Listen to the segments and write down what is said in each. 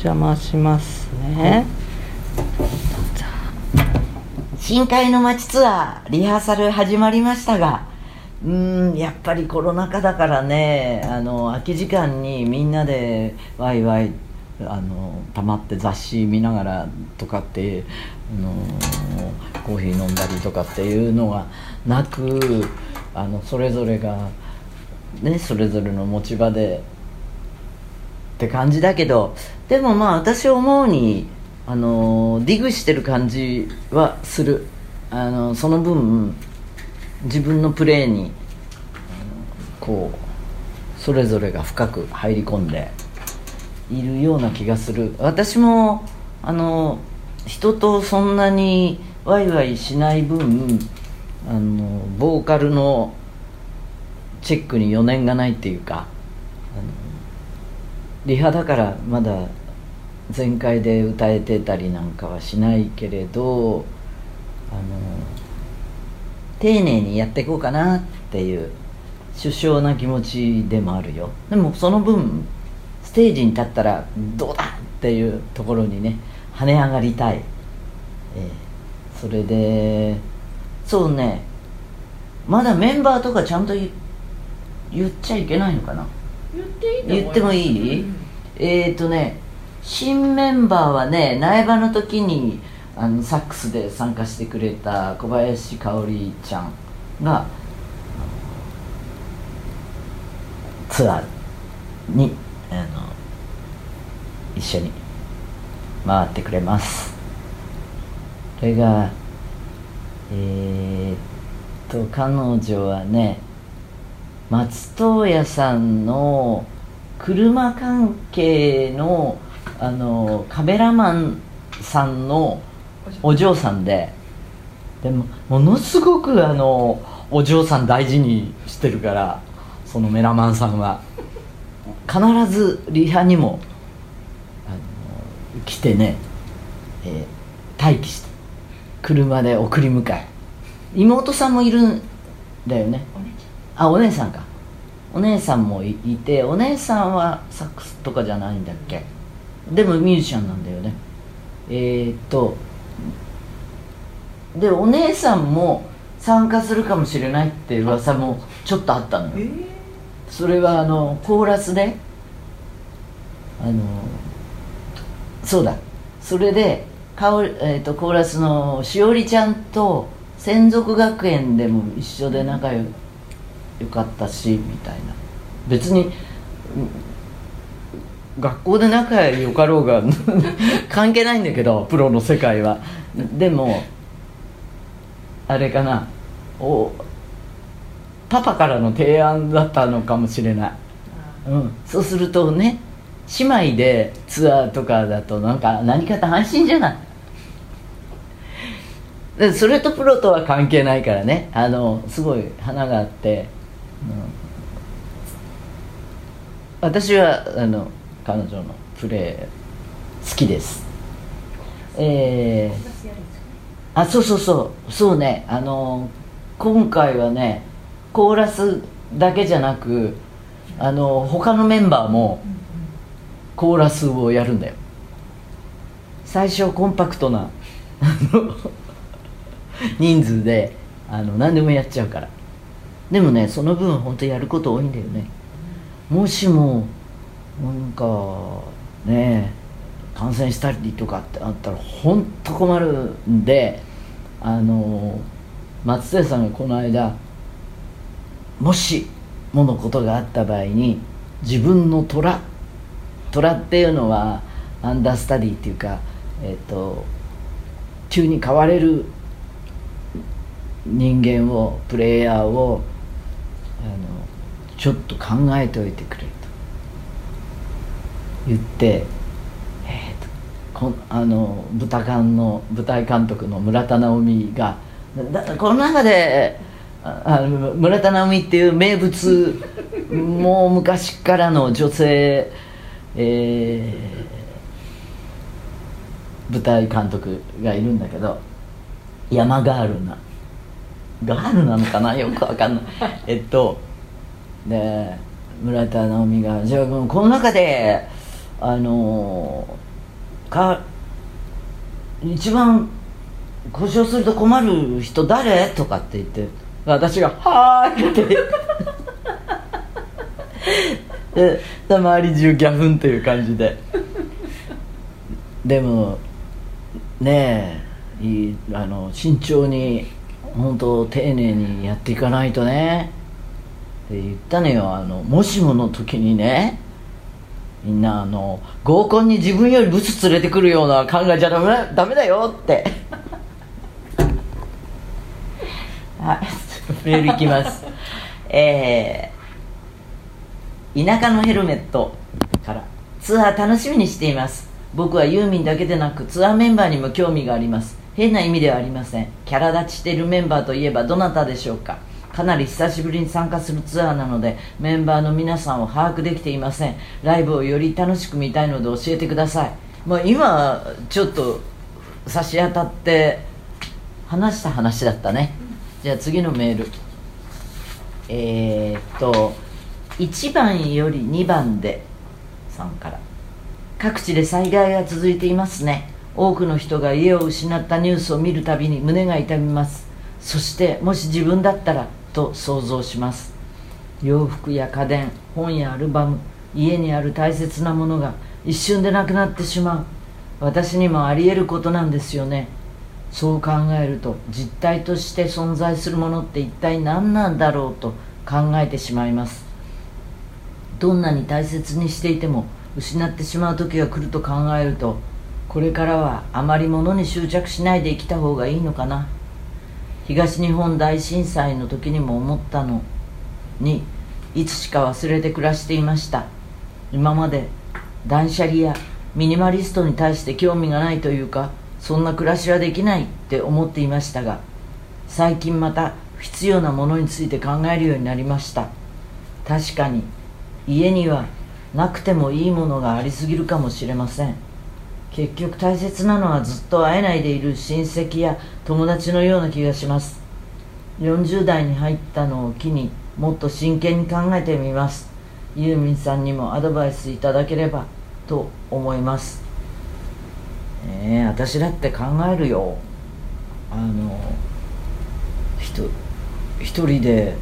邪魔しますね、深海の街ツアーリハーサル始まりましたがうんやっぱりコロナ禍だからねあの空き時間にみんなでワイワイあの溜まって雑誌見ながらとかってあのコーヒー飲んだりとかっていうのがなくあのそれぞれが、ね、それぞれの持ち場でって感じだけどでもまあ私思うにあのディグしてる感じはする。あのその分自分のプレーにこうそれぞれが深く入り込んでいるような気がする。私もあの人とそんなにワイワイしない分あのボーカルのチェックに余念がないっていうかリハだからまだ全開で歌えてたりなんかはしないけれどあの丁寧にやっていこうかなっていう首相な気持ちでもあるよ。でもその分ステージに立ったらどうだっていうところにね跳ね上がりたい、えーそれでそうねまだメンバーとかちゃんと言言っちゃいけないのかな？言ってもいい、うん。えっ、ー、とね新メンバーはね苗場の時にあのサックスで参加してくれた小林香織ちゃんがツアーにあの一緒に回ってくれます。それがえー、っと彼女はね松任谷さんの車関係のあのカメラマンさんのお嬢さんででもものすごくあのお嬢さん大事にしてるからそのメラマンさんは。必ずリハにもあの来てね、えー待機して車で送り迎え。妹さんもいるんだよね。あお姉さんか。お姉さんもいいてお姉さんはサックスとかじゃないんだっけでもミュージシャンなんだよね。えー、っとでお姉さんも参加するかもしれないって噂もちょっとあったのよ。えそれはあのコーラスであのそうだ。それでかお、えー、とコーラスのしおりちゃんと専属学園でも一緒で仲よよかったしみたいな。別にうん学校で仲良かろうが 関係ないんだけどプロの世界は。でもあれかな。おパパからの提案だったのかもしれない、うん、そうするとね姉妹でツアーとかだとなんか何かと安心じゃない。でそれとプロとは関係ないからね。あのすごい花があって、うん。私はあの彼女のプレー好きです。えー、あそうそうそう。そうね。あの今回はねコーラスだけじゃなくあの他のメンバーもコーラスをやるんだよ。最初コンパクトな人数であの何でもやっちゃうから。でもねその分本当やること多いんだよね。もしもなんかね感染したりとかってあったら本当困るんであの松任谷さんがこの間もしものことがあった場合に自分の虎虎っていうのはアンダースタディっていうかえっ、と急に変われる人間をプレイヤーをあのちょっと考えておいてくれと言って、えーとこんあの豚館の舞台監督の村田直美がこの中であの村田直美っていう名物 もう昔からの女性、えー舞台監督がいるんだけど山ガールなガールなのかなよくわかんない。えっとで村田直美が「じゃあこの中であのか一番故障すると困る人誰？とかって言って私が「はーい」って。で周り中ギャフンという感じで。でもねえいあの慎重に本当丁寧にやっていかないとね。って言ったのよあのもしもの時にね。みんなあの合コンに自分よりブス連れてくるような考えじゃダメダメだよって。はい。メールいきます。えー、田舎のヘルメットからツアー楽しみにしています。僕はユーミンだけでなくツアーメンバーにも興味があります。変な意味ではありません。キャラ立ちしているメンバーといえばどなたでしょうか？かなり久しぶりに参加するツアーなのでメンバーの皆さんを把握できていません。ライブをより楽しく見たいので教えてください、まあ、今ちょっと差し当たって話した話だったね。じゃあ次のメール。えー、っと1番より2番でさんから。各地で災害が続いていますね。多くの人が家を失ったニュースを見るたびに胸が痛みます。そしてもし自分だったらと想像します。洋服や家電本やアルバム家にある大切なものが一瞬でなくなってしまう。私にもあり得ることなんですよね。そう考えると実体として存在するものって一体何なんだろうと考えてしまいます。どんなに大切にしていても失ってしまう時が来ると考えるとこれからはあまり物に執着しないで生きた方がいいのかな。東日本大震災の時にも思ったのにいつしか忘れて暮らしていました。今まで断捨離やミニマリストに対して興味がないというかそんな暮らしはできないって思っていましたが最近また必要なものについて考えるようになりました。確かに家にはなくてもいいものがありすぎるかもしれません。結局大切なのはずっと会えないでいる親戚や友達のような気がします。40代に入ったのを機にもっと真剣に考えてみます。ユーミンさんにもアドバイスいただければと思います。ええ私だって考えるよ。あのひ一人で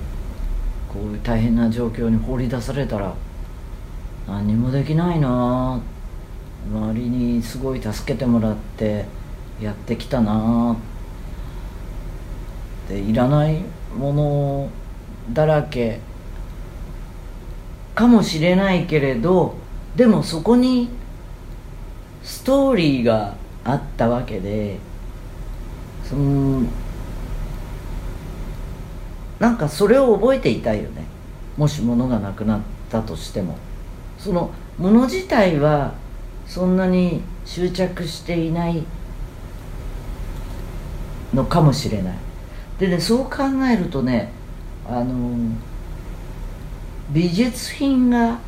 こういう大変な状況に放り出されたら何もできないな周りにすごい助けてもらってやってきたなでいらないものだらけかもしれないけれどでもそこにストーリーがあったわけでそのなんかそれを覚えていたいよね。もし物がなくなったとしても。その物自体はそんなに執着していないのかもしれない。でねそう考えるとねあの美術品が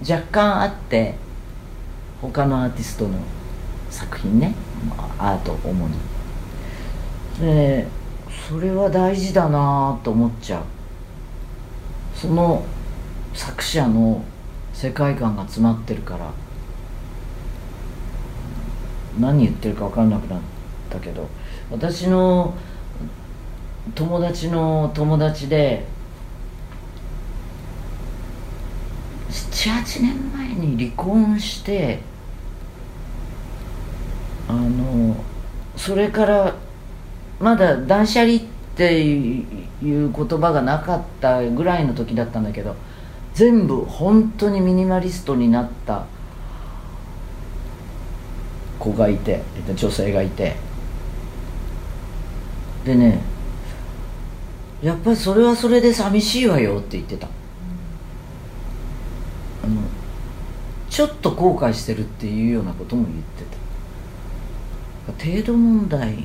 若干あって他のアーティストの作品ねアート主に。でそれは大事だなと思っちゃう。その作者の世界観が詰まってるから何言ってるか分かんなくなったけど私の友達の友達で78年前に離婚してあのそれからまだ断捨離っていう言葉がなかったぐらいの時だったんだけど全部本当にミニマリストになった子がいて女性がいて。でねやっぱりそれはそれで寂しいわよって言ってた。あのちょっと後悔してるっていうようなことも言ってた。程度問題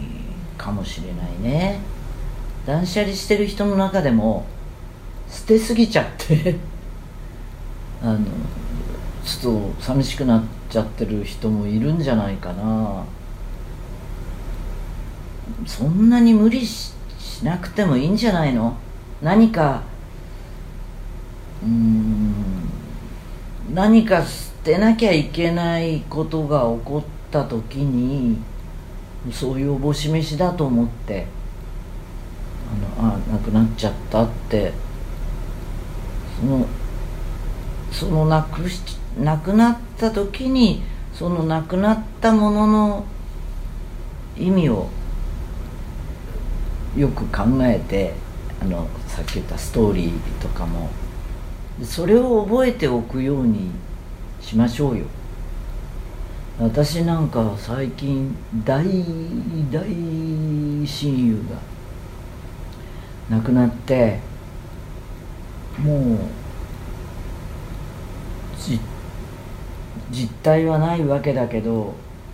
かもしれないね。断捨離してる人の中でも捨てすぎちゃって。あのちょっと寂しくなっちゃってる人もいるんじゃないかな。そんなに無理しなくてもいいんじゃないの？何かうん何か捨てなきゃいけないことが起こった時にそういうおぼし飯だと思ってあのあ亡くなっちゃったってそのその亡くし亡くなった時にその亡くなったものの意味をよく考えてあのさっき言ったストーリーとかも。それを覚えておくようにしましょうよ。私なんか最近大大親友が亡くなってもう実態はないわけだけど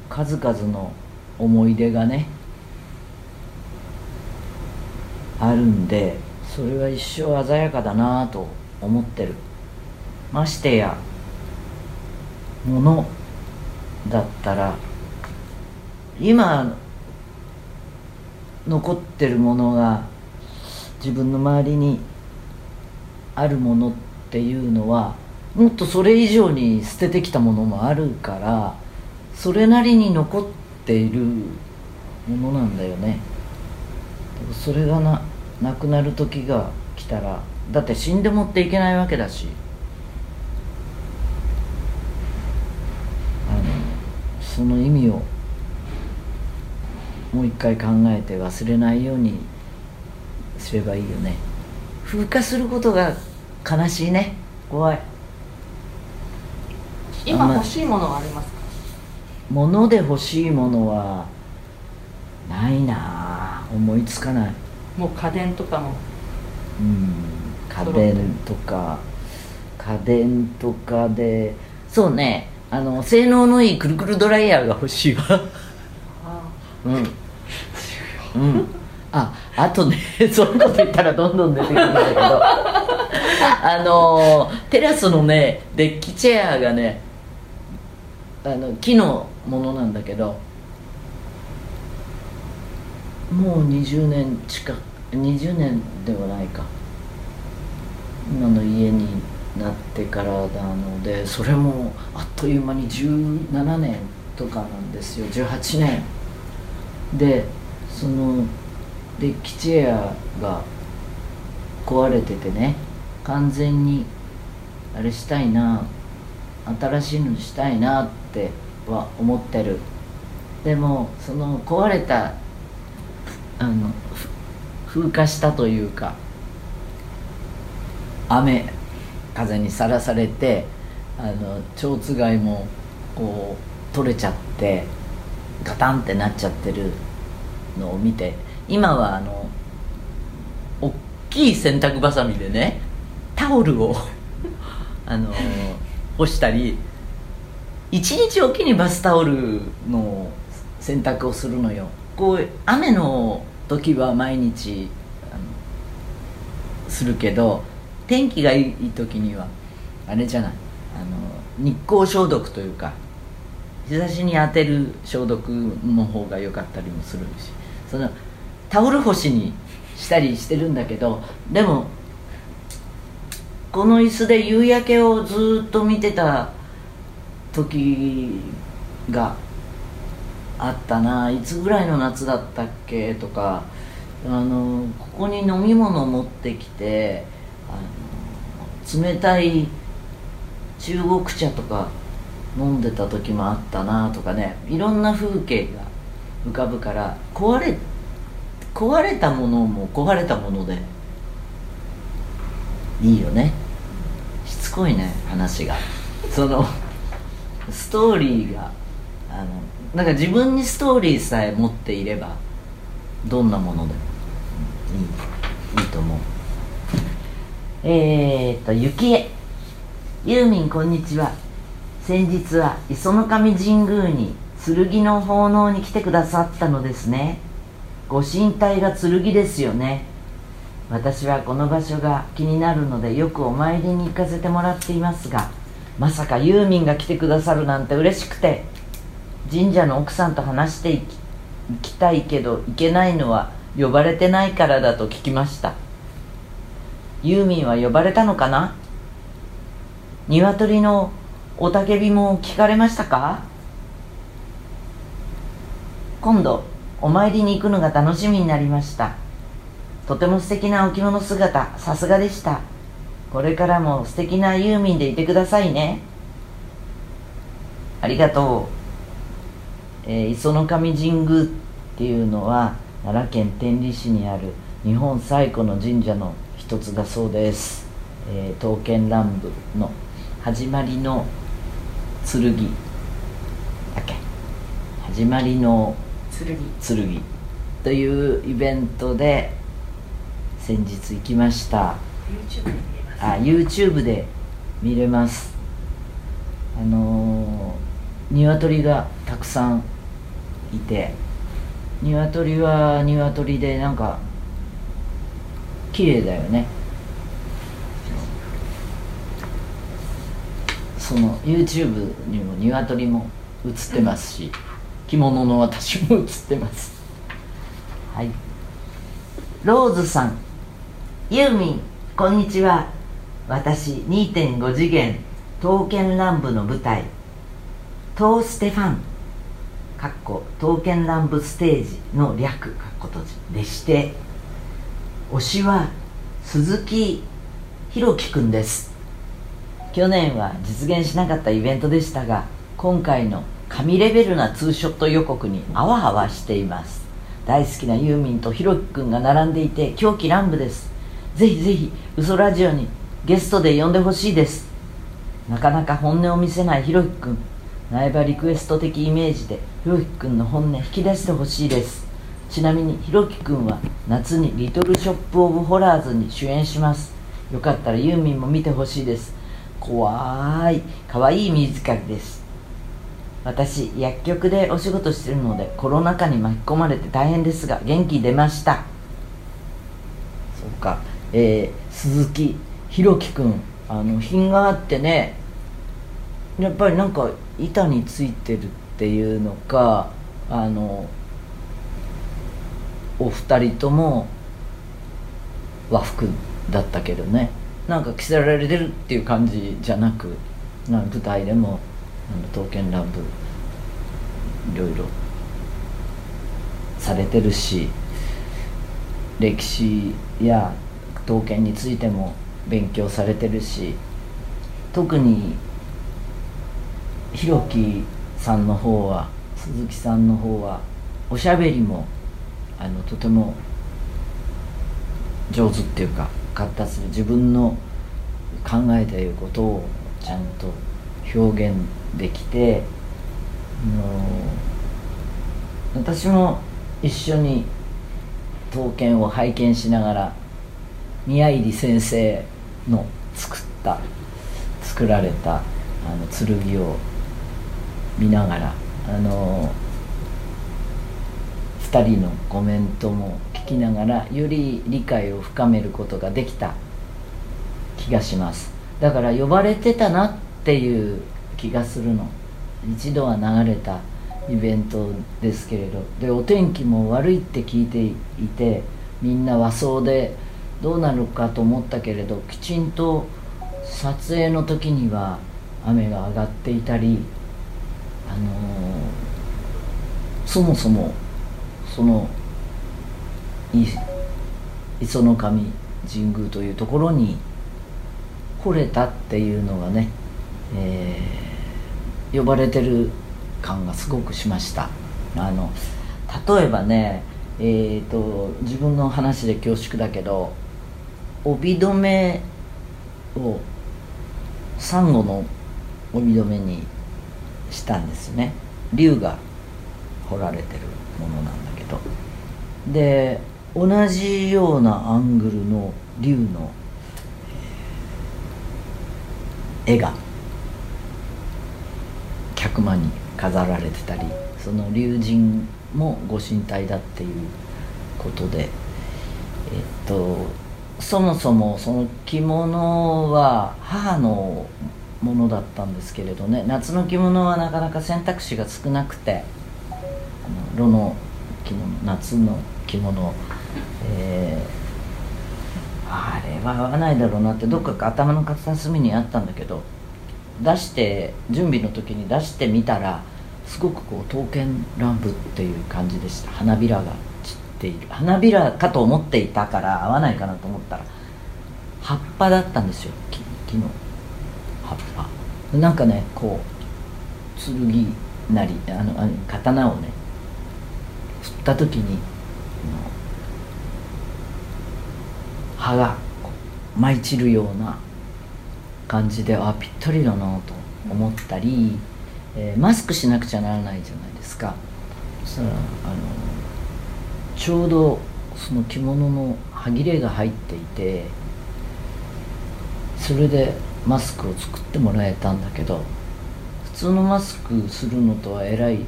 数々の思い出がねあるんでそれは一生鮮やかだなと思ってる。ましてやものだったら今残ってるものが自分の周りにあるものっていうのはもっとそれ以上に捨ててきたものもあるからそれなりに残っているものなんだよね。それがななくなる時が来たらだって死んでもっていけないわけだし。あのその意味をもう一回考えて忘れないようにすればいいよね。風化することが悲しいね。怖い。今欲しいものはありますか？物で欲しいものはないな思いつかない。もう家電とかも。うん。家電とか。家電とかで。そうね。あの性能のいいくるくるドライヤーが欲しいわ。うん。うん。ああとね。そういうこと言ったらどんどん出てくるんだけど。あのテラスのねデッキチェアがねあの木のものなんだけどもう20年近く20年ではないか。今の家になってからなのでそれもあっという間に17年とかなんですよ。18年。でそのデッキチェアが壊れててね完全にあれしたいな新しいのしたいなってては思ってる。でもその壊れたあの風化したというか雨風にさらされてあの蝶つがいもこう取れちゃってガタンってなっちゃってるのを見て今はあの大きい洗濯ばさみでねタオルを あの干したり一日おきにバスタオルの洗濯をするのよ。こう雨の時は毎日するけど天気がいい時にはあれじゃない。あの日光消毒というか日差しに当てる消毒の方が良かったりもするし。そのタオル干しにしたりしてるんだけどでもこの椅子で夕焼けをずっと見てた時があったないつぐらいの夏だったっけ？とかあのここに飲み物持ってきてあの冷たい中国茶とか飲んでた時もあったなとかね。いろんな風景が浮かぶから壊れ壊れたものも壊れたものでいいよね。しつこいね話が。そのストーリーがあのなんか自分にストーリーさえ持っていればどんなものでもいいいいと思う。えー、っと雪江ユーミンこんにちは。先日は磯の神神宮に剣の奉納に来てくださったのですね。ご神体が剣ですよね。私はこの場所が気になるのでよくお参りに行かせてもらっていますがまさかユーミンが来てくださるなんて嬉しくて神社の奥さんと話していき行きたいけど行けないのは呼ばれてないからだと聞きました。ユーミンは呼ばれたのかな？鶏のおたけびも聞かれましたか？今度お参りに行くのが楽しみになりました。とても素敵なお着物姿さすがでした。これからも素敵なユーミンでいてくださいね。ありがとう、えー、磯の神神宮っていうのは奈良県天理市にある日本最古の神社の一つだそうです、えー、刀剣乱舞の始まりの剣だっけ。始まりの剣。剣。というイベントで先日行きました。YouTube あ YouTube で見れます。あのー、鶏がたくさんいて鶏は鶏でなんか綺麗だよね。その YouTube にも鶏も映ってますし着物の私も映ってます。はい。ローズさん。ユーミンこんにちは。私2.5次元刀剣乱舞の舞台トーステファンかっこ刀剣乱舞ステージの略かっこ閉じでして推しは鈴木弘樹くんです。去年は実現しなかったイベントでしたが今回の神レベルなツーショット予告にあわあわしています。大好きなユーミンとひろきくんが並んでいて狂気乱舞です。ぜひぜひ嘘ラジオにゲストで呼んでほしいです。なかなか本音を見せないひろきくん。苗場リクエスト的イメージでひろきくんの本音引き出してほしいです。ちなみにひろきくんは夏にリトルショップオブホラーズに主演します。よかったらユーミンも見てほしいです。怖い。かわいいミュージカルです。私薬局でお仕事してるのでコロナ禍に巻き込まれて大変ですが元気出ました。そうか。えー、鈴木弘樹君あの品があってねやっぱりなんか板についてるっていうのかあのお二人とも和服だったけどね。なんか着せられてるっていう感じじゃなくな舞台でもあの刀剣乱舞いろいろされてるし歴史や刀剣についても勉強されてるし特にひろきさんの方は鈴木さんの方はおしゃべりもあのとても上手っていうか発達する自分の考えていることをちゃんと表現できてあの私も一緒に刀剣を拝見しながら宮入先生の作った作られたあの剣を見ながらあの2人のコメントも聞きながらより理解を深めることができた気がします。だから呼ばれてたなっていう気がするの。一度は流れたイベントですけれど。でお天気も悪いって聞いていてみんな和装でどうなるかと思ったけれどきちんと撮影の時には雨が上がっていたりあのー、そもそもその磯の神神宮というところに来れたっていうのがね、えー、呼ばれてる感がすごくしました。あの例えばねえーと、自分の話で恐縮だけど帯留めをサンゴの帯留めにしたんですね。竜が彫られてるものなんだけど。で同じようなアングルの竜の絵が客間に飾られてたりその龍神もご神体だっていうことでえっとそもそもその着物は母のものだったんですけれどね。夏の着物はなかなか選択肢が少なくて炉の着物夏の着物、えー、あれは合わないだろうなってどっか頭の片隅にあったんだけど出して準備の時に出してみたらすごくこう刀剣乱舞っていう感じでした。花びらが散っている花びらかと思っていたから合わないかなと思ったら葉っぱだったんですよ。木木の葉っぱ。なんかねこう剣なりあのあの刀をね振った時に葉が舞い散るような感じであぴったりだなと思ったり、えーマスクしなくちゃならないじゃないですか。そしたらあのちょうどその着物の歯切れが入っていてそれでマスクを作ってもらえたんだけど普通のマスクするのとはえらい違い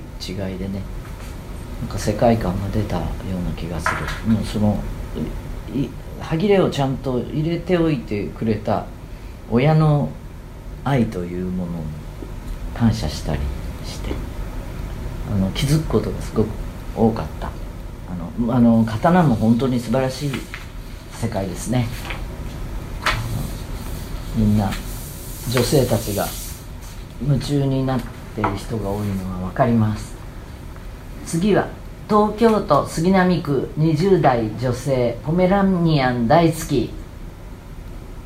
でねなんか世界観が出たような気がする。もうその歯切れをちゃんと入れておいてくれた親の愛というものに感謝したりしてあの気づくことがすごく多かった。あのあの刀も本当に素晴らしい世界ですね。みんな女性たちが夢中になっている人が多いのが分かります。次は東京都杉並区20代女性ポメラニアン大好き。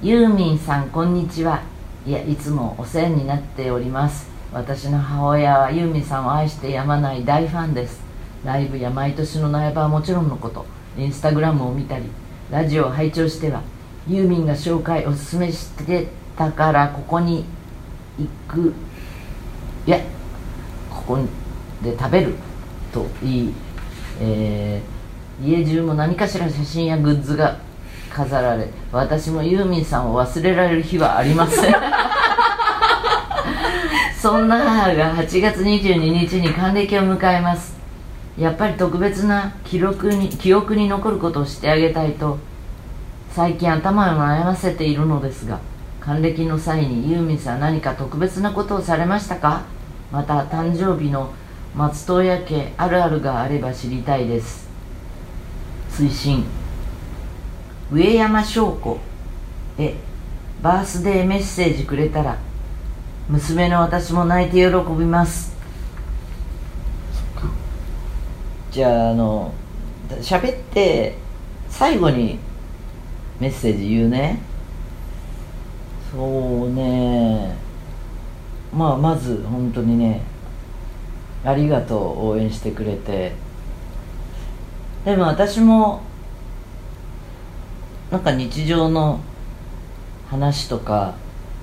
ユーミンさんこんにちは。いやいつもお世話になっております。私の母親はユーミンさんを愛してやまない大ファンです。ライブや毎年の苗場はもちろんのことインスタグラムを見たりラジオを拝聴してはユーミンが紹介おすすめしてたからここに行くいやここで食べるといい、えー家中も何かしら写真やグッズが飾られ私もユーミンさんを忘れられる日はありません。そんな母が8月22日に還暦を迎えます。やっぱり特別な記録に記憶に残ることをしてあげたいと最近頭を悩ませているのですが還暦の際にユーミンさん何か特別なことをされましたか？また誕生日の松任谷家あるあるがあれば知りたいです。推進。上山翔子へバースデーメッセージくれたら娘の私も泣いて喜びます。じゃああの喋って最後にメッセージ言うね。そうね。まあまず本当にねありがとう応援してくれて。でも私もなんか日常の話とか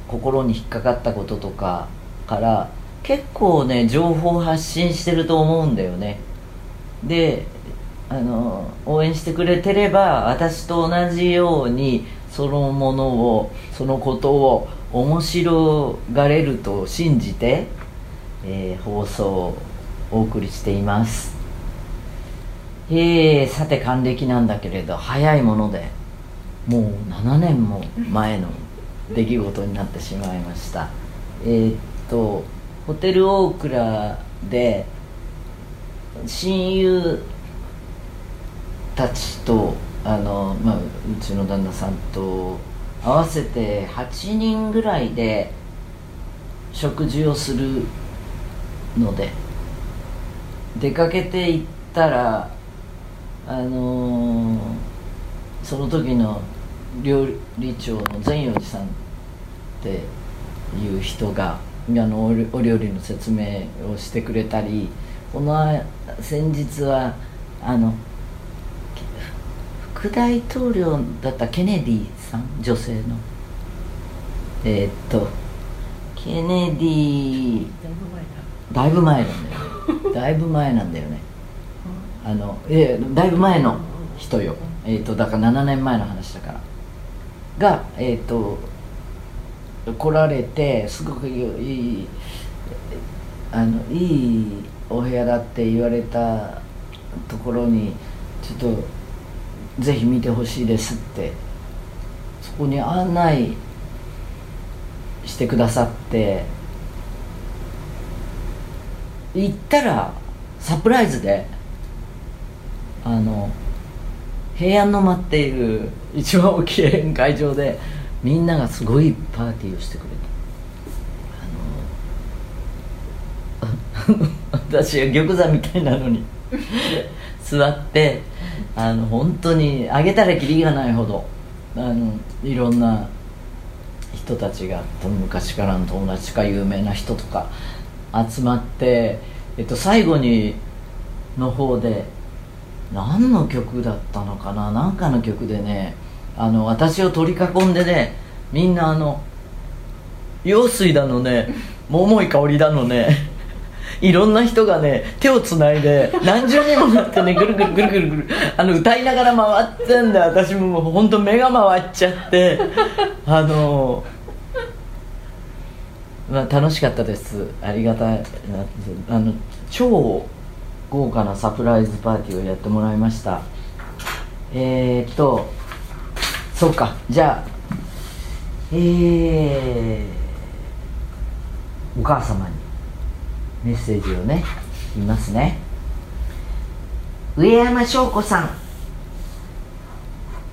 心に引っかかったこととかから結構ね情報発信してると思うんだよね。であの応援してくれてれば私と同じようにそのものをそのことを面白がれると信じて、えー放送をお送りしています。えー、さて還暦なんだけれど早いものでもう7年も前の出来事になってしまいました。えっとホテルオークラで親友たちとあの、まあ、うちの旦那さんと合わせて8人ぐらいで食事をするので出かけて行ったらあのーその時の料理長の善陽寺さんっていう人があのお料理の説明をしてくれたりこの先日はあの副大統領だったケネディさん女性の。えーっとケネディだいぶ前なんだよねだ。いぶ前なんだよね。あのええだいぶ前の人よ。えーっとだから7年前の話だから。がえーっと来られてすごくいいあのいいお部屋だって言われたところにちょっとぜひ見てほしいですってそこに案内してくださって行ったらサプライズであの平安の間っていう一番 大きい宴会場でみんながすごいパーティーをしてくれたあの 私は玉座みたいなのに。座ってあの本当にあげたらきりがないほどあのいろんな人たちが昔からの友達か有名な人とか集まって、えっと、最後にの方で何の曲だったのかな？何かの曲でねあの私を取り囲んでねみんなあの用水だのね桃井かおりだのねいろんな人がね手をつないで何重にもなってねぐるぐるぐるぐるぐるあの歌いながら回ってんだ私ももう本当目が回っちゃって。あのまあ楽しかったです。ありがたいあの超豪華なサプライズパーティーをやってもらいました。えー、っとそうか。じゃあえー、お母様に。メッセージをね言いますね。上山翔子さん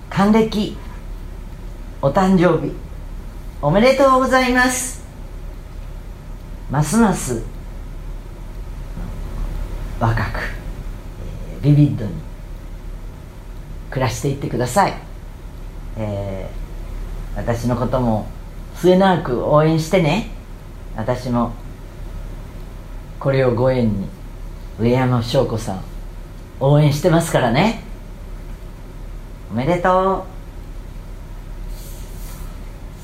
還暦お誕生日おめでとうございます。ますます若くビビッドに暮らしていってください、えー私のことも末永く応援してね。私もこれをご縁に上山翔子さん応援してますからね。おめでと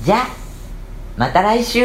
う。じゃあまた来週。